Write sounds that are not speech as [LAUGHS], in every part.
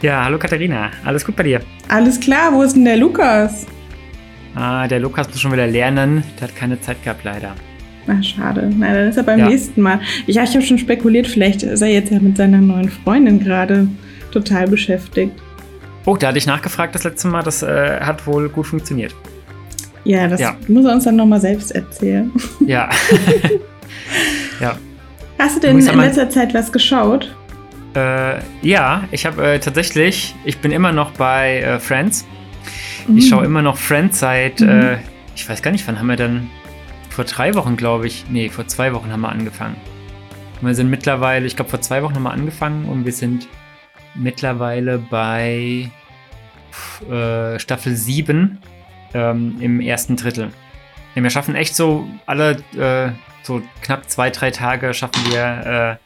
Ja, hallo Katharina. Alles gut bei dir? Alles klar, wo ist denn der Lukas? Ah, der Lukas muss schon wieder lernen. Der hat keine Zeit gehabt, leider. Ach, schade. Na, dann ist er beim ja. nächsten Mal. Ich, ich habe schon spekuliert, vielleicht ist er jetzt ja mit seiner neuen Freundin gerade total beschäftigt. Oh, da hatte ich nachgefragt das letzte Mal. Das äh, hat wohl gut funktioniert. Ja, das ja. muss er uns dann nochmal selbst erzählen. Ja. [LAUGHS] ja. Hast du denn in letzter Zeit was geschaut? Äh, ja, ich habe äh, tatsächlich, ich bin immer noch bei äh, Friends. Mhm. Ich schaue immer noch Friends seit, mhm. Äh, ich weiß gar nicht, wann haben wir dann, vor drei Wochen glaube ich, nee, vor zwei Wochen haben wir angefangen. Und wir sind mittlerweile, ich glaube vor zwei Wochen haben wir angefangen und wir sind mittlerweile bei äh, Staffel 7 ähm, im ersten Drittel. Ja, wir schaffen echt so alle, äh, so knapp zwei, drei Tage schaffen wir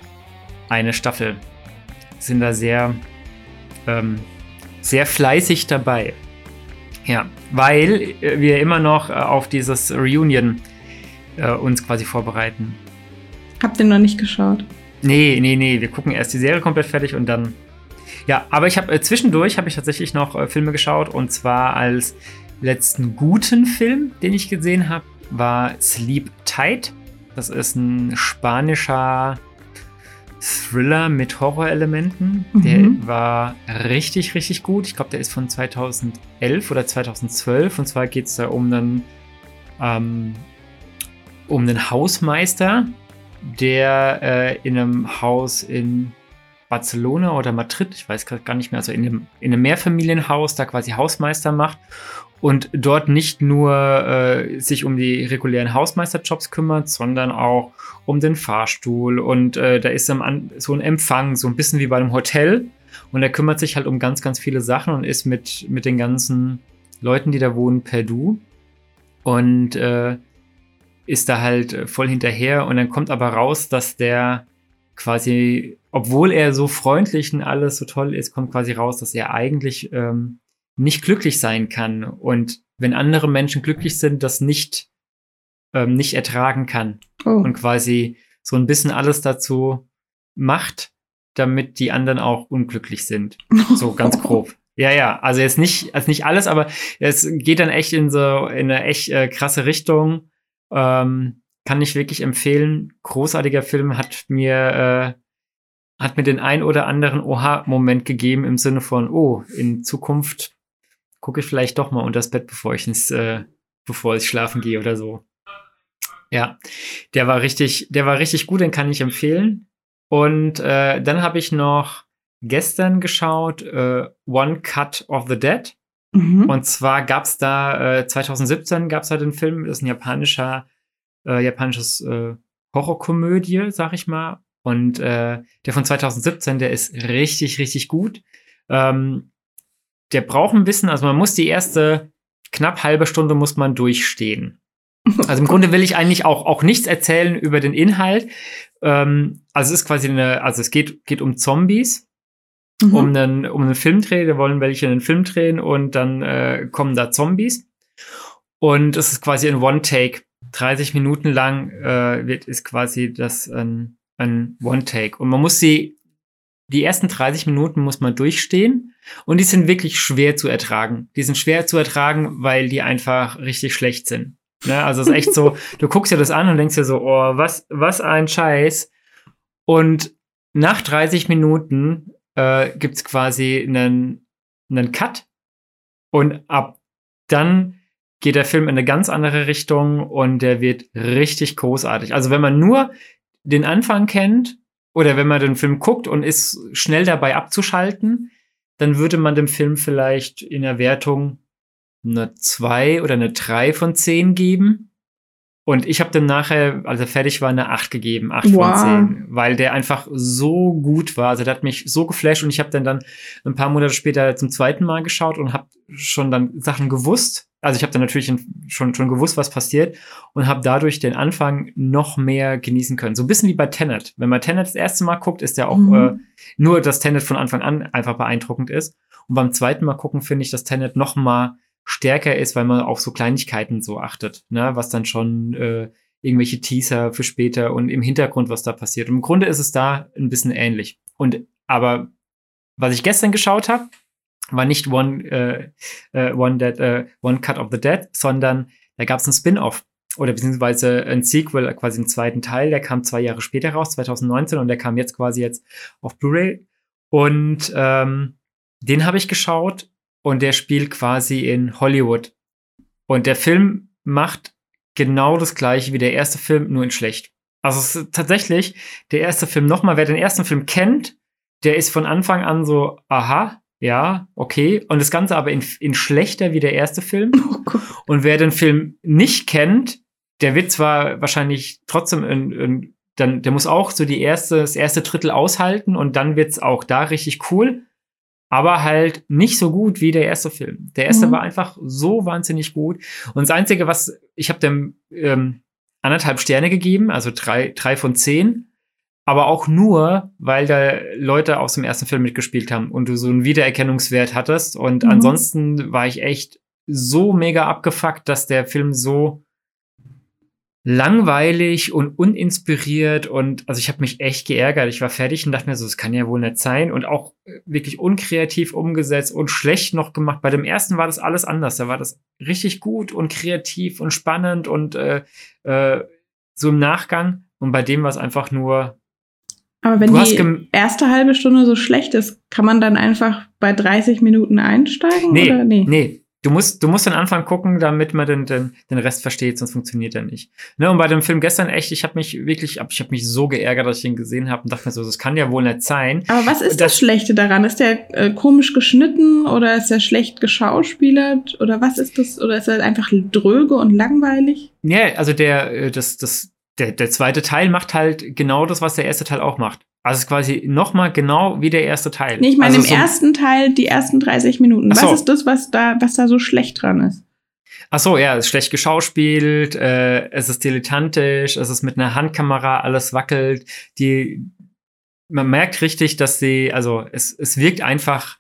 eine Staffel sind da sehr, ähm, sehr fleißig dabei. Ja, weil wir immer noch äh, auf dieses Reunion äh, uns quasi vorbereiten. Habt ihr noch nicht geschaut? Nee, nee, nee. Wir gucken erst die Serie komplett fertig und dann. Ja, aber ich habe äh, zwischendurch habe ich tatsächlich noch äh, Filme geschaut und zwar als letzten guten Film, den ich gesehen habe, war Sleep Tight. Das ist ein spanischer Thriller mit Horrorelementen. Mhm. Der war richtig, richtig gut. Ich glaube, der ist von 2011 oder 2012. Und zwar geht es da um einen, ähm, um einen Hausmeister, der äh, in einem Haus in Barcelona oder Madrid, ich weiß gar nicht mehr, also in einem, in einem Mehrfamilienhaus da quasi Hausmeister macht und dort nicht nur äh, sich um die regulären Hausmeisterjobs kümmert, sondern auch um den Fahrstuhl. Und äh, da ist so ein Empfang, so ein bisschen wie bei einem Hotel. Und er kümmert sich halt um ganz, ganz viele Sachen und ist mit, mit den ganzen Leuten, die da wohnen, per Du. Und äh, ist da halt voll hinterher. Und dann kommt aber raus, dass der quasi, obwohl er so freundlich und alles so toll ist, kommt quasi raus, dass er eigentlich ähm, nicht glücklich sein kann und wenn andere Menschen glücklich sind, das nicht, ähm, nicht ertragen kann oh. und quasi so ein bisschen alles dazu macht, damit die anderen auch unglücklich sind. [LAUGHS] So ganz grob. Ja, ja, also jetzt nicht, also nicht alles, aber es geht dann echt in so in eine echt äh, krasse Richtung. Ähm, kann ich wirklich empfehlen. Großartiger Film hat mir äh, hat mir den ein oder anderen Oha-Moment gegeben im Sinne von, oh, in Zukunft gucke ich vielleicht doch mal unter das Bett, bevor ich ins, äh, bevor ich schlafen gehe oder so. Ja, der war richtig, der war richtig gut, den kann ich empfehlen. Und äh, dann habe ich noch gestern geschaut äh, One Cut of the Dead. Mhm. Und zwar gab es da äh, 2017 gab es da den Film, das ist ein japanischer, äh, japanisches äh, Horrorkomödie, sag ich mal. Und äh, der von 2017, der ist richtig, richtig gut. Ähm, der braucht ein bisschen, also man muss die erste knapp halbe Stunde muss man durchstehen. [LAUGHS] Also im Grunde will ich eigentlich auch, auch nichts erzählen über den Inhalt. Ähm, also es ist quasi eine, also es geht, geht um Zombies, mhm. um, einen, um einen Filmdreh, da wollen welche einen Film drehen und dann äh, kommen da Zombies. Und es ist quasi ein One-Take. 30 Minuten lang äh, wird, ist quasi das ein, ein One-Take. Und man muss sie die ersten 30 Minuten muss man durchstehen und die sind wirklich schwer zu ertragen. Die sind schwer zu ertragen, weil die einfach richtig schlecht sind. Ne? Also es ist echt so, [LAUGHS] du guckst dir das an und denkst dir so, oh, was, was ein Scheiß. Und nach 30 Minuten äh, gibt's quasi einen, einen Cut und ab dann geht der Film in eine ganz andere Richtung und der wird richtig großartig. Also wenn man nur den Anfang kennt oder wenn man den Film guckt und ist schnell dabei abzuschalten, dann würde man dem Film vielleicht in der Wertung eine 2 oder eine 3 von 10 geben. Und ich habe dem nachher, als er fertig war, eine 8 gegeben, 8 wow. von 10, weil der einfach so gut war. Also der hat mich so geflasht und ich habe dann dann ein paar Monate später zum zweiten Mal geschaut und habe schon dann Sachen gewusst. Also ich habe dann natürlich schon schon gewusst, was passiert und habe dadurch den Anfang noch mehr genießen können. So ein bisschen wie bei Tenet. Wenn man Tenet das erste Mal guckt, ist ja auch mhm. äh, nur, dass Tenet von Anfang an einfach beeindruckend ist. Und beim zweiten Mal gucken finde ich, dass Tenet noch mal stärker ist, weil man auf so Kleinigkeiten so achtet, ne? was dann schon äh, irgendwelche Teaser für später und im Hintergrund, was da passiert. Und im Grunde ist es da ein bisschen ähnlich. Und aber was ich gestern geschaut habe, war nicht One, äh, äh, One, Dead, äh, One Cut of the Dead, sondern da gab es ein Spin-off oder beziehungsweise ein Sequel, quasi einen zweiten Teil, der kam zwei Jahre später raus, 2019, und der kam jetzt quasi jetzt auf Blu-ray. Und ähm, den habe ich geschaut und der spielt quasi in Hollywood. Und der Film macht genau das gleiche wie der erste Film, nur in schlecht. Also es ist tatsächlich der erste Film nochmal, wer den ersten Film kennt, der ist von Anfang an so, aha, ja, okay. Und das Ganze aber in, in schlechter wie der erste Film. [LAUGHS] Oh und wer den Film nicht kennt, der wird zwar wahrscheinlich trotzdem in, in, dann, der muss auch so die erste, das erste Drittel aushalten und dann wird's auch da richtig cool aber halt nicht so gut wie der erste Film. Der erste mhm. war einfach so wahnsinnig gut. Und das Einzige, was ich habe dem ähm, anderthalb Sterne gegeben, also drei, drei von zehn, aber auch nur, weil da Leute aus dem ersten Film mitgespielt haben und du so einen Wiedererkennungswert hattest. Und mhm. ansonsten war ich echt so mega abgefuckt, dass der Film so langweilig und uninspiriert und also ich habe mich echt geärgert. Ich war fertig und dachte mir so, das kann ja wohl nicht sein und auch äh, wirklich unkreativ umgesetzt und schlecht noch gemacht. Bei dem ersten war das alles anders. Da war das richtig gut und kreativ und spannend und äh, äh, so im Nachgang und bei dem war es einfach nur. Aber wenn die erste halbe Stunde so schlecht ist, kann man dann einfach bei 30 Minuten einsteigen? Nee, oder? nee, nee. Du musst, du musst den Anfang gucken, damit man den, den, den Rest versteht, sonst funktioniert er nicht. Ne, und bei dem Film gestern echt, ich habe mich wirklich, ich habe mich so geärgert, dass ich ihn gesehen habe und dachte mir so, das kann ja wohl nicht sein. Aber was ist das, das Schlechte daran? Ist der äh, komisch geschnitten oder ist er schlecht geschauspielert oder was ist das? Oder ist er einfach dröge und langweilig? Ja, also der, äh, das, das, der, der zweite Teil macht halt genau das, was der erste Teil auch macht. Also es ist quasi nochmal genau wie der erste Teil. Nee, ich meine also im so ersten Teil die ersten 30 Minuten. So. Was ist das, was da, was da so schlecht dran ist? Ach so, ja, es ist schlecht geschauspielt, äh, es ist dilettantisch, es ist mit einer Handkamera, alles wackelt. Die, man merkt richtig, dass sie, also es, es wirkt einfach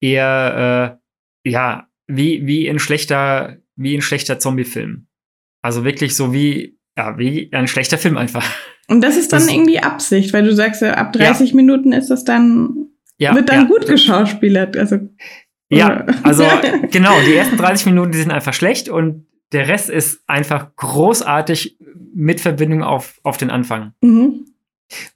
eher, äh, ja, wie, wie in schlechter, wie in schlechter Zombie-Film. Also wirklich so wie, ja, wie ein schlechter Film einfach. Und das ist dann das, irgendwie Absicht, weil du sagst, ab 30 ja. Minuten ist das dann, ja, wird dann ja. gut geschauspielert. Also, ja, [LAUGHS] also genau, die ersten 30 Minuten, die sind einfach schlecht und der Rest ist einfach großartig mit Verbindung auf, auf den Anfang. Mhm.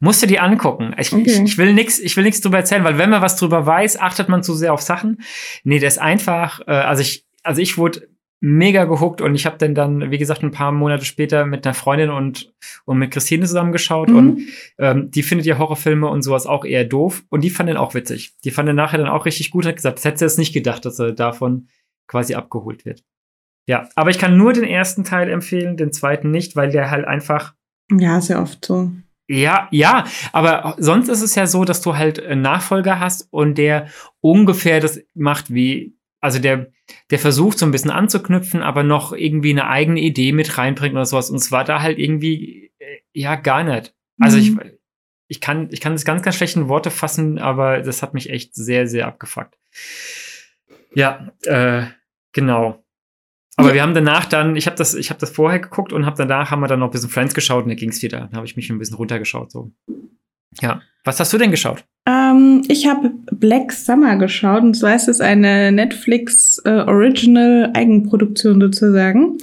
Musst du dir angucken. Ich, okay. ich, ich will nichts, ich will nichts drüber erzählen, weil wenn man was drüber weiß, achtet man zu sehr auf Sachen. Nee, das ist einfach, äh, also ich, also ich wurde mega gehuckt und ich habe dann dann, wie gesagt, ein paar Monate später mit einer Freundin und, und mit Christine zusammengeschaut mhm. und ähm, die findet ja Horrorfilme und sowas auch eher doof und die fand den auch witzig. Die fand den nachher dann auch richtig gut und hat gesagt, das hätte sie jetzt nicht gedacht, dass er davon quasi abgeholt wird. Ja, aber ich kann nur den ersten Teil empfehlen, den zweiten nicht, weil der halt einfach. Ja, sehr oft so. Ja, ja, aber sonst ist es ja so, dass du halt einen Nachfolger hast und der ungefähr das macht wie, also der, der versucht so ein bisschen anzuknüpfen, aber noch irgendwie eine eigene Idee mit reinbringt oder sowas. Und es war da halt irgendwie, äh, ja, gar nicht. Also mhm. ich, ich kann, ich kann das ganz, ganz schlecht in Worte fassen, aber das hat mich echt sehr, sehr abgefuckt. Ja, äh, genau. Aber ja. wir haben danach dann, ich habe das, ich habe das vorher geguckt und habe danach haben wir dann noch ein bisschen Friends geschaut und da ging es wieder. Dann habe ich mich ein bisschen runtergeschaut so. Ja. Was hast du denn geschaut? Ähm, ich habe Black Summer geschaut und zwar ist es eine Netflix äh, Original Eigenproduktion sozusagen.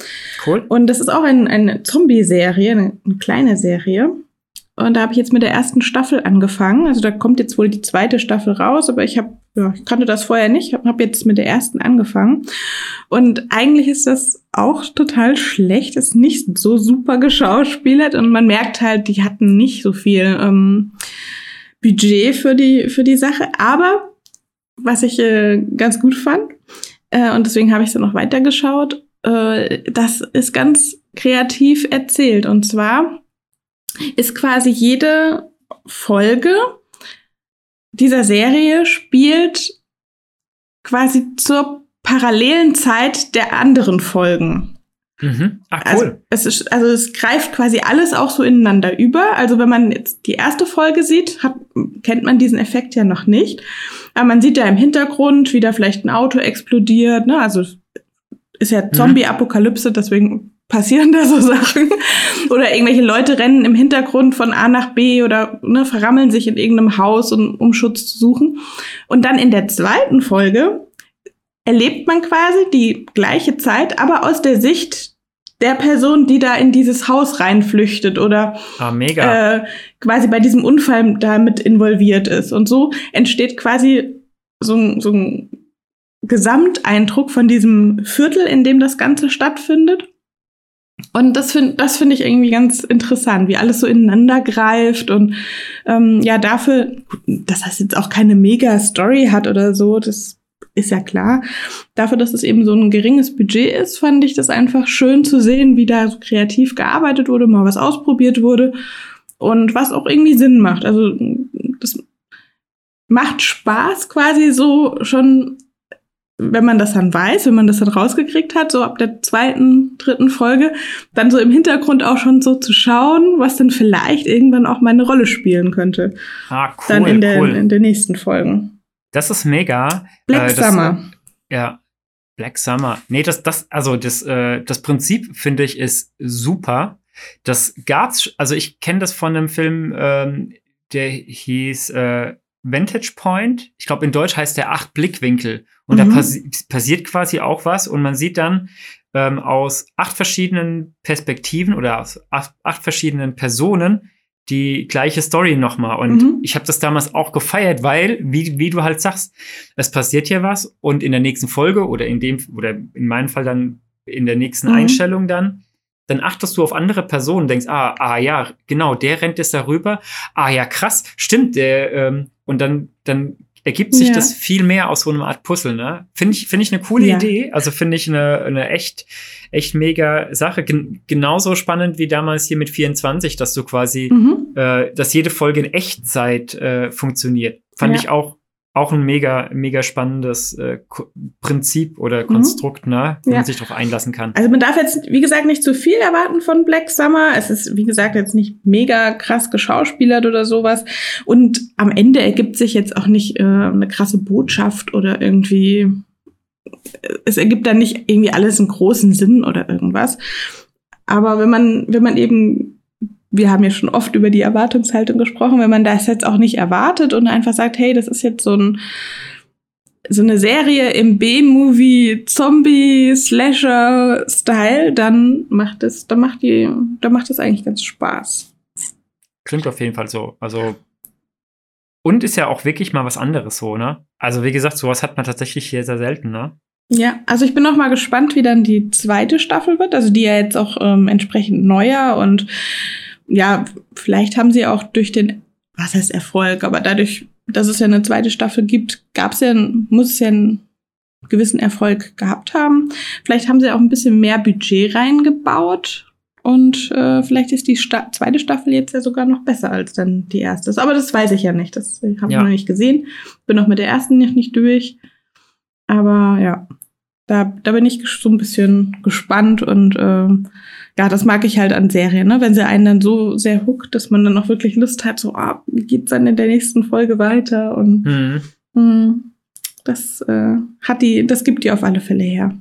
Cool. Und das ist auch ein, eine Zombie-Serie, eine, eine kleine Serie. Und da habe ich jetzt mit der ersten Staffel angefangen. Also da kommt jetzt wohl die zweite Staffel raus, aber ich habe, ja, ich kannte das vorher nicht, habe hab jetzt mit der ersten angefangen. Und eigentlich ist das auch total schlecht, ist nicht so super geschauspielert und man merkt halt, die hatten nicht so viel ähm, Budget für die, für die Sache. Aber was ich äh, ganz gut fand, äh, und deswegen habe ich es dann noch weitergeschaut, äh, das ist ganz kreativ erzählt. Und zwar ist quasi jede Folge dieser Serie spielt quasi zur parallelen Zeit der anderen Folgen. Mhm. Ach, also, cool. Also es, ist, also es greift quasi alles auch so ineinander über. Also wenn man jetzt die erste Folge sieht, hat, kennt man diesen Effekt ja noch nicht. Aber man sieht ja im Hintergrund, wie da vielleicht ein Auto explodiert. Ne? Also ist ja mhm. Zombie-Apokalypse, deswegen passieren da so [LAUGHS] Sachen. oder irgendwelche Leute rennen im Hintergrund von A nach B oder ne, verrammeln sich in irgendeinem Haus, um, um Schutz zu suchen. Und dann in der zweiten Folge erlebt man quasi die gleiche Zeit, aber aus der Sicht der Person, die da in dieses Haus reinflüchtet oder ah. Äh, quasi bei diesem Unfall damit involviert ist. Und so entsteht quasi so, ein, so ein Gesamteindruck von diesem Viertel, in dem das Ganze stattfindet. Und das finde das finde ich irgendwie ganz interessant, wie alles so ineinander greift und ähm, ja, dafür, dass das jetzt auch keine Mega-Story hat oder so, das ist ja klar. Dafür, dass es eben so ein geringes Budget ist, fand ich das einfach schön zu sehen, wie da so kreativ gearbeitet wurde, mal was ausprobiert wurde und was auch irgendwie Sinn macht. Also das macht Spaß quasi so schon, wenn man das dann weiß, wenn man das dann rausgekriegt hat, so ab der zweiten, dritten Folge, dann so im Hintergrund auch schon so zu schauen, was dann vielleicht irgendwann auch mal eine Rolle spielen könnte. Ah, cool, dann in der, cool. in der nächsten Folgen. Das ist mega. Black äh, das, Summer. Ja, Black Summer. Nee, das, das, also das, äh, das Prinzip finde ich ist super. Das gab's, also ich kenne das von einem Film, ähm, der hieß äh, Vantage Point. Ich glaube, in Deutsch heißt der Acht Blickwinkel. Und mhm. da passi passiert quasi auch was und man sieht dann ähm, aus acht verschiedenen Perspektiven oder aus acht, acht verschiedenen Personen die gleiche Story nochmal. Und mhm. ich habe das damals auch gefeiert, weil, wie, wie du halt sagst, es passiert hier was und in der nächsten Folge oder in dem, oder in meinem Fall dann in der nächsten mhm. Einstellung dann, dann achtest du auf andere Personen, denkst, ah, ah ja, genau, der rennt jetzt darüber. Ah ja, krass, stimmt, der, ähm, und dann, dann ergibt sich ja. das viel mehr aus so einer Art Puzzle, ne? Finde ich, finde ich eine coole ja. Idee. Also finde ich eine, eine echt, echt mega Sache. Gen genauso spannend wie damals hier mit 24, dass du quasi, mhm. äh, dass jede Folge in Echtzeit äh, funktioniert. Fand ja. ich auch auch ein mega, mega spannendes äh, Prinzip oder mhm. Konstrukt, mhm. ne, wo ja. man sich darauf einlassen kann. Also man darf jetzt, wie gesagt, nicht zu viel erwarten von Black Summer. Es ist, wie gesagt, jetzt nicht mega krass geschauspielert oder sowas. Und am Ende ergibt sich jetzt auch nicht äh, eine krasse Botschaft oder irgendwie, es ergibt dann nicht irgendwie alles einen großen Sinn oder irgendwas. Aber wenn man, wenn man eben wir haben ja schon oft über die Erwartungshaltung gesprochen, wenn man das jetzt auch nicht erwartet und einfach sagt, hey, das ist jetzt so ein so eine Serie im B-Movie Zombie Slasher Style, dann macht es, dann macht die, dann macht es eigentlich ganz Spaß. Klingt auf jeden Fall so. Also und ist ja auch wirklich mal was anderes so, ne? Also wie gesagt, sowas hat man tatsächlich hier sehr selten, ne? Ja, also ich bin noch mal gespannt, wie dann die zweite Staffel wird, also die ja jetzt auch ähm, entsprechend neuer und ja, vielleicht haben sie auch durch den, was heißt Erfolg, aber dadurch, dass es ja eine zweite Staffel gibt, gab es ja, muss es ja einen gewissen Erfolg gehabt haben. Vielleicht haben sie auch ein bisschen mehr Budget reingebaut und äh, vielleicht ist die Sta zweite Staffel jetzt ja sogar noch besser als dann die erste. Aber das weiß ich ja nicht. Das habe ich ja. noch nicht gesehen. Bin auch mit der ersten nicht, nicht durch. Aber ja, da, da bin ich so ein bisschen gespannt und äh, ja, das mag ich halt an Serien, ne? wenn sie einen dann so sehr hookt, dass man dann auch wirklich Lust hat, so, ah, wie geht's dann in der nächsten Folge weiter? Und mhm. mh, hm, das äh, hat die, das gibt die auf alle Fälle her.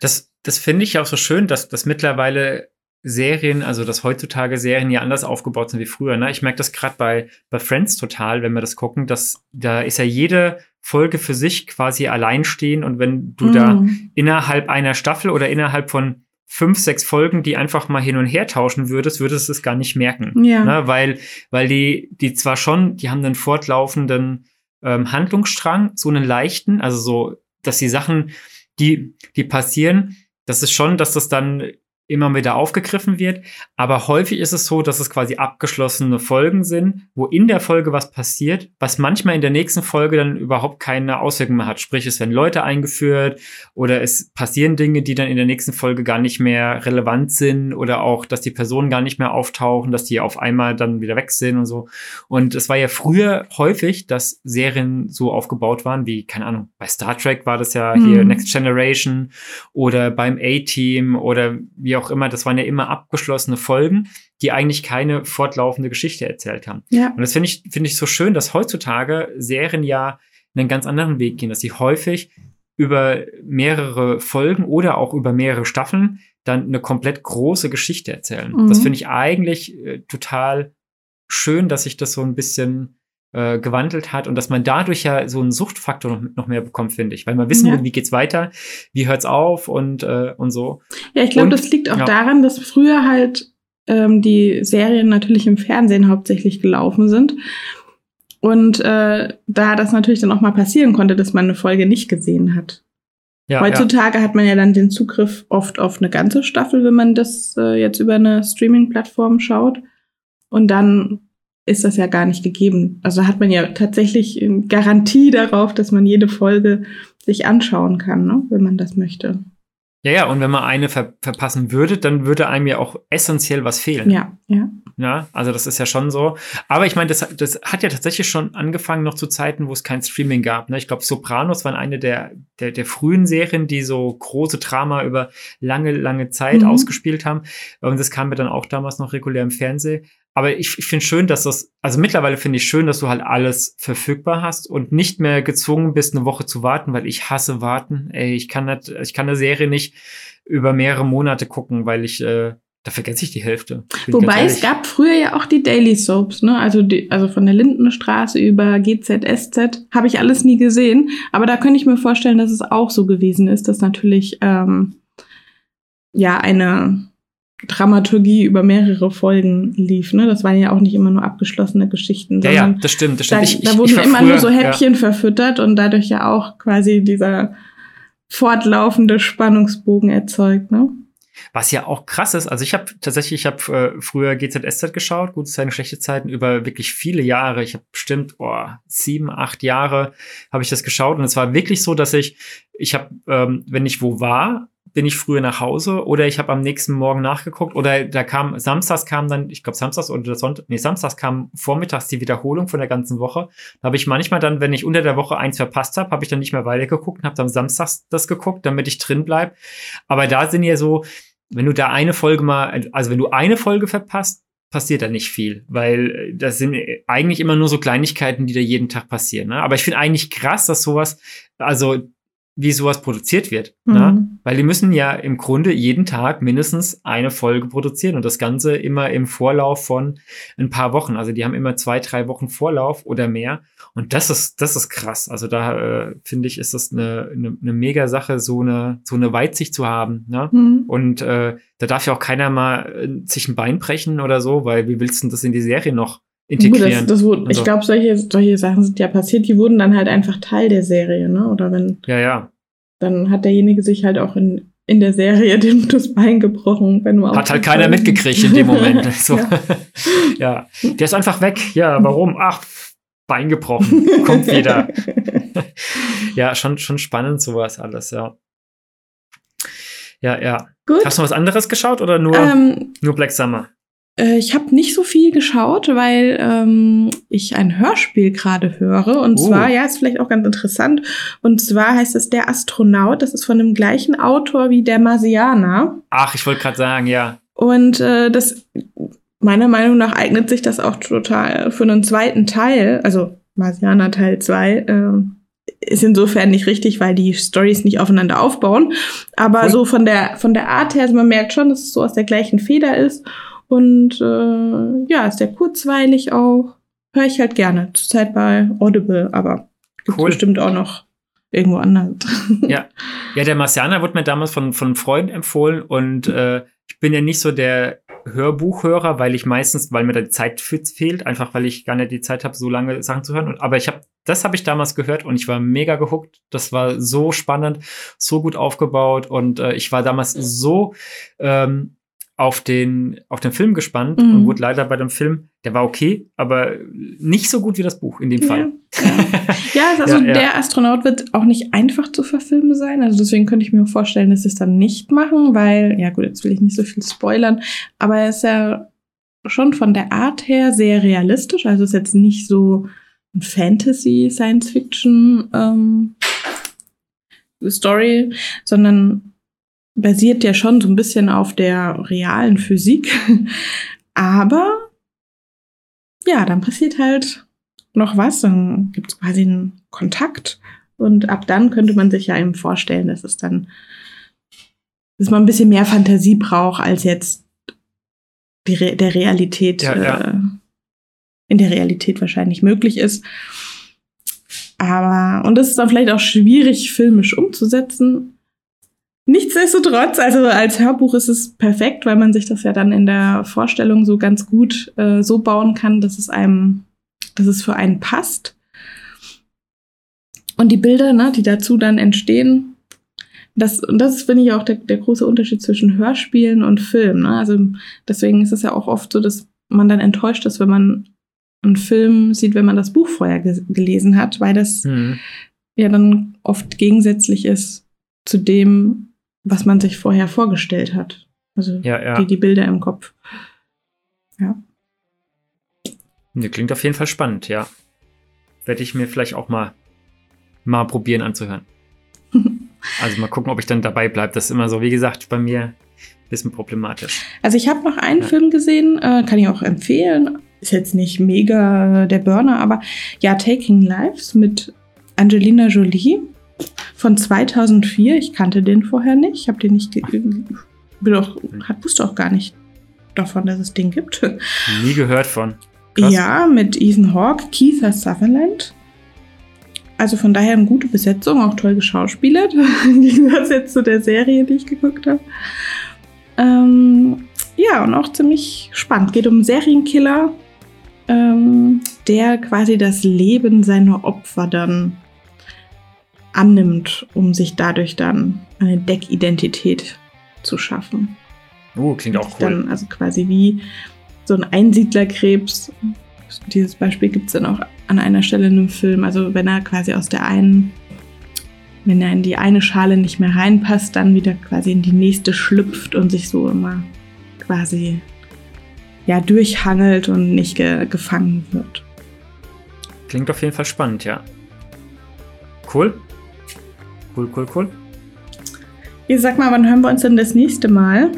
Das, das finde ich auch so schön, dass, dass mittlerweile Serien, also dass heutzutage Serien ja anders aufgebaut sind wie früher. Ne? Ich merke das gerade bei, bei Friends total, wenn wir das gucken, dass da ist ja jede Folge für sich quasi alleinstehen und wenn du mm. da mhm. innerhalb einer Staffel oder innerhalb von fünf, sechs Folgen, die einfach mal hin und her tauschen würdest, würdest du es gar nicht merken. Ja. Ne? Weil, weil die, die zwar schon, die haben einen fortlaufenden ähm, Handlungsstrang, so einen leichten, also so, dass die Sachen, die, die passieren, das ist schon, dass das dann immer wieder aufgegriffen wird. Aber häufig ist es so, dass es quasi abgeschlossene Folgen sind, wo in der Folge was passiert, was manchmal in der nächsten Folge dann überhaupt keine Auswirkungen mehr hat. Sprich, es werden Leute eingeführt oder es passieren Dinge, die dann in der nächsten Folge gar nicht mehr relevant sind oder auch, dass die Personen gar nicht mehr auftauchen, dass die auf einmal dann wieder weg sind und so. Und es war ja früher häufig, dass Serien so aufgebaut waren, wie, keine Ahnung, bei Star Trek war das ja mhm. hier Next Generation oder beim A-Team oder wie wie auch immer, das waren ja immer abgeschlossene Folgen, die eigentlich keine fortlaufende Geschichte erzählt haben. Ja. Und das finde ich, finde ich so schön, dass heutzutage Serien ja einen ganz anderen Weg gehen, dass sie häufig über mehrere Folgen oder auch über mehrere Staffeln dann eine komplett große Geschichte erzählen. Mhm. Das finde ich eigentlich äh, total schön, dass sich das so ein bisschen äh, gewandelt hat und dass man dadurch ja so einen Suchtfaktor noch, noch mehr bekommt, finde ich. Weil man wissen ja. will, wie geht's weiter, wie hört's auf und, äh, und so. Ja, ich glaube, das liegt auch ja. daran, dass früher halt ähm, die Serien natürlich im Fernsehen hauptsächlich gelaufen sind. Und äh, da das natürlich dann auch mal passieren konnte, dass man eine Folge nicht gesehen hat. Ja, Heutzutage ja. hat man ja dann den Zugriff oft auf eine ganze Staffel, wenn man das äh, jetzt über eine Streaming-Plattform schaut. Und dann ist das ja gar nicht gegeben. Also hat man ja tatsächlich Garantie darauf, dass man jede Folge sich anschauen kann, ne, wenn man das möchte. Ja, ja, und wenn man eine ver verpassen würde, dann würde einem ja auch essentiell was fehlen. Ja, ja. Ja, also das ist ja schon so. Aber ich meine, das, das hat ja tatsächlich schon angefangen noch zu Zeiten, wo es kein Streaming gab. Ne? Ich glaube, Sopranos waren eine der, der, der frühen Serien, die so große Drama über lange, lange Zeit mhm. ausgespielt haben. Und das kam mir dann auch damals noch regulär im Fernsehen. Aber ich, ich finde schön, dass das, also mittlerweile finde ich schön, dass du halt alles verfügbar hast und nicht mehr gezwungen bist, eine Woche zu warten, weil ich hasse warten. Ey, ich kann nicht, ich kann eine Serie nicht über mehrere Monate gucken, weil ich, äh, da vergesse ich die Hälfte. Wobei es gab früher ja auch die Daily Soaps, ne? Also die, also von der Lindenstraße über GZSZ habe ich alles nie gesehen. Aber da könnte ich mir vorstellen, dass es auch so gewesen ist, dass natürlich ähm, ja eine Dramaturgie über mehrere Folgen lief. Ne? Das waren ja auch nicht immer nur abgeschlossene Geschichten. Ja, ja, das stimmt. Das stimmt. Da, ich, da wurden immer früher, nur so Häppchen ja. verfüttert und dadurch ja auch quasi dieser fortlaufende Spannungsbogen erzeugt. Ne? Was ja auch krass ist, also ich habe tatsächlich, ich habe äh, früher GZSZ geschaut, gute Zeiten, schlechte Zeiten, über wirklich viele Jahre. Ich habe bestimmt oh, sieben, acht Jahre habe ich das geschaut und es war wirklich so, dass ich, ich habe, ähm, wenn ich wo war, bin ich früher nach Hause oder ich habe am nächsten Morgen nachgeguckt oder da kam, samstags kam dann, ich glaube samstags oder Sonntag, nee, samstags kam vormittags die Wiederholung von der ganzen Woche. Da habe ich manchmal dann, wenn ich unter der Woche eins verpasst habe, habe ich dann nicht mehr weitergeguckt und habe dann samstags das geguckt, damit ich drin bleib. Aber da sind ja so, wenn du da eine Folge mal, also wenn du eine Folge verpasst, passiert da nicht viel, weil das sind eigentlich immer nur so Kleinigkeiten, die da jeden Tag passieren. Ne? Aber ich finde eigentlich krass, dass sowas, also wie sowas produziert wird. Mhm. Ne? Weil die müssen ja im Grunde jeden Tag mindestens eine Folge produzieren und das Ganze immer im Vorlauf von ein paar Wochen. Also die haben immer zwei, drei Wochen Vorlauf oder mehr. Und das ist, das ist krass. Also da äh, finde ich, ist das eine, eine, eine mega Sache, so eine, so eine Weitsicht zu haben. Ne? Mhm. Und äh, da darf ja auch keiner mal äh, sich ein Bein brechen oder so, weil wie willst du das in die Serie noch integrieren. Das, das wurde, ich glaube, solche, solche Sachen sind ja passiert, die wurden dann halt einfach Teil der Serie, ne? Oder wenn. Ja, ja. Dann hat derjenige sich halt auch in, in der Serie [LAUGHS] dem das Bein gebrochen, wenn du Hat halt keiner mitgekriegt in dem Moment. so. [LAUGHS] ja. [LAUGHS] ja. Der ist einfach weg. Ja, warum? Ach, Bein gebrochen. Kommt wieder. ja, schon, schon spannend sowas alles, ja. Ja, ja. Gut. Hast du noch was anderes geschaut oder nur, ähm, nur Black Summer? Äh, ich habe nicht so viel geschaut, weil ähm, ich ein Hörspiel gerade höre. Und uh. zwar, ja, ist vielleicht auch ganz interessant. Und zwar heißt es Der Astronaut. Das ist von dem gleichen Autor wie Der Marsianer. Ach, ich wollte gerade sagen, ja. Und äh, das, meiner Meinung nach, eignet sich das auch total für einen zweiten Teil. Also Marsianer Teil 2. Äh, ist insofern nicht richtig, weil die Stories nicht aufeinander aufbauen. Aber cool. so von der, von der Art her, also man merkt schon, dass es so aus der gleichen Feder ist. Und äh, ja, ist sehr kurzweilig auch. Höre ich halt gerne. Zurzeit bei Audible, aber gibt cool. bestimmt auch noch irgendwo anders. [LAUGHS] ja. ja, der Marcianer wurde mir damals von, von Freunden empfohlen und äh, ich bin ja nicht so der Hörbuchhörer, weil ich meistens, weil mir da die Zeit fehlt, einfach weil ich gar nicht die Zeit habe, so lange Sachen zu hören. Und, aber ich habe, das habe ich damals gehört und ich war mega gehuckt. Das war so spannend, so gut aufgebaut und äh, ich war damals so ähm, auf den, auf den Film gespannt mhm. und wurde leider bei dem Film, der war okay, aber nicht so gut wie das Buch in dem Fall. Ja, ja also [LAUGHS] ja, der Astronaut wird auch nicht einfach zu verfilmen sein. Also deswegen könnte ich mir vorstellen, dass sie es dann nicht machen, weil, ja gut, jetzt will ich nicht so viel spoilern, aber er ist ja schon von der Art her sehr realistisch. Also ist jetzt nicht so ein Fantasy, Science Fiction ähm, Story, sondern basiert ja schon so ein bisschen auf der realen Physik. [LAUGHS] Aber ja, dann passiert halt noch was, dann gibt es quasi einen Kontakt und ab dann könnte man sich ja eben vorstellen, dass es dann dass man ein bisschen mehr Fantasie braucht, als jetzt die Re der Realität, Ja, ja. Äh, in der Realität wahrscheinlich möglich ist. Aber, und das ist dann vielleicht auch schwierig, filmisch umzusetzen. Nichtsdestotrotz, also als Hörbuch ist es perfekt, weil man sich das ja dann in der Vorstellung so ganz gut äh, so bauen kann, dass es einem, dass es für einen passt. Und die Bilder, ne, die dazu dann entstehen, das, und das finde ich auch der, der große Unterschied zwischen Hörspielen und Film. Ne? Also deswegen ist es ja auch oft so, dass man dann enttäuscht ist, wenn man einen Film sieht, wenn man das Buch vorher ge gelesen hat, weil das Mhm. ja dann oft gegensätzlich ist zu dem, was man sich vorher vorgestellt hat. Also Ja, ja. die, die Bilder im Kopf. Nee, klingt auf jeden Fall spannend, ja. Werde ich mir vielleicht auch mal, mal probieren anzuhören. [LAUGHS] Also mal gucken, ob ich dann dabei bleibe. Das ist immer so, wie gesagt, bei mir ein bisschen problematisch. Also ich habe noch einen Ja. Film gesehen, äh, kann ich auch empfehlen. Ist jetzt nicht mega der Burner, aber ja, Taking Lives mit Angelina Jolie von 2004. Ich kannte den vorher nicht. Ich habe den nicht, bin auch, wusste auch gar nicht davon, dass es den gibt. Nie gehört von. Krass. Ja, mit Ethan Hawke, Keith Sutherland. Also von daher eine gute Besetzung, auch toll geschauspielert. [LAUGHS] Im Gegensatz jetzt zu der Serie, die ich geguckt habe. Ähm, ja, und auch ziemlich spannend. Geht um einen Serienkiller, ähm, der quasi das Leben seiner Opfer dann annimmt, um sich dadurch dann eine Deckidentität zu schaffen. Uh, klingt auch cool. Dann also quasi wie so ein Einsiedlerkrebs. Dieses Beispiel gibt es dann auch an einer Stelle in einem Film. Also wenn er quasi aus der einen, wenn er in die eine Schale nicht mehr reinpasst, dann wieder quasi in die nächste schlüpft und sich so immer quasi ja durchhangelt und nicht ge gefangen wird. Klingt auf jeden Fall spannend, ja. Cool. Cool, cool, cool. Ihr sag mal, wann hören wir uns denn das nächste Mal?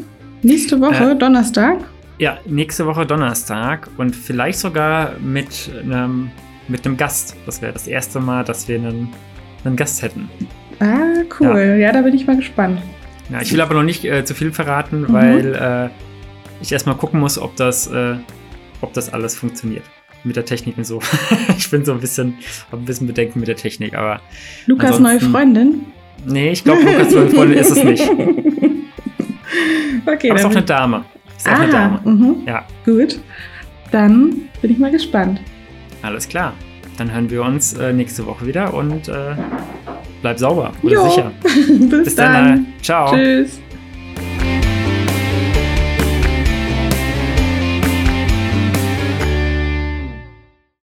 Nächste Woche, Äh, Donnerstag? Ja, nächste Woche Donnerstag und vielleicht sogar mit einem, mit einem Gast. Das wäre das erste Mal, dass wir einen, einen Gast hätten. Ah, cool. Ja. da bin ich mal gespannt. Ja, ich will aber noch nicht äh, zu viel verraten, Mhm. weil äh, ich erstmal gucken muss, ob das, äh, ob das alles funktioniert. Mit der Technik und so. [LAUGHS] ich bin so ein bisschen, hab ein bisschen Bedenken mit der Technik, aber Lukas neue Freundin? nee, ich glaube, Lukas meine Freundin ist es nicht. [LAUGHS] okay, Aber es ist auch eine Dame. Ist auch eine Dame. Ja, Gut. Dann bin ich mal gespannt. alles klar. Dann hören wir uns äh, nächste Woche wieder und äh, bleib sauber. Oder sicher. [LAUGHS] Bis, Bis dann. dann. Ciao. Tschüss.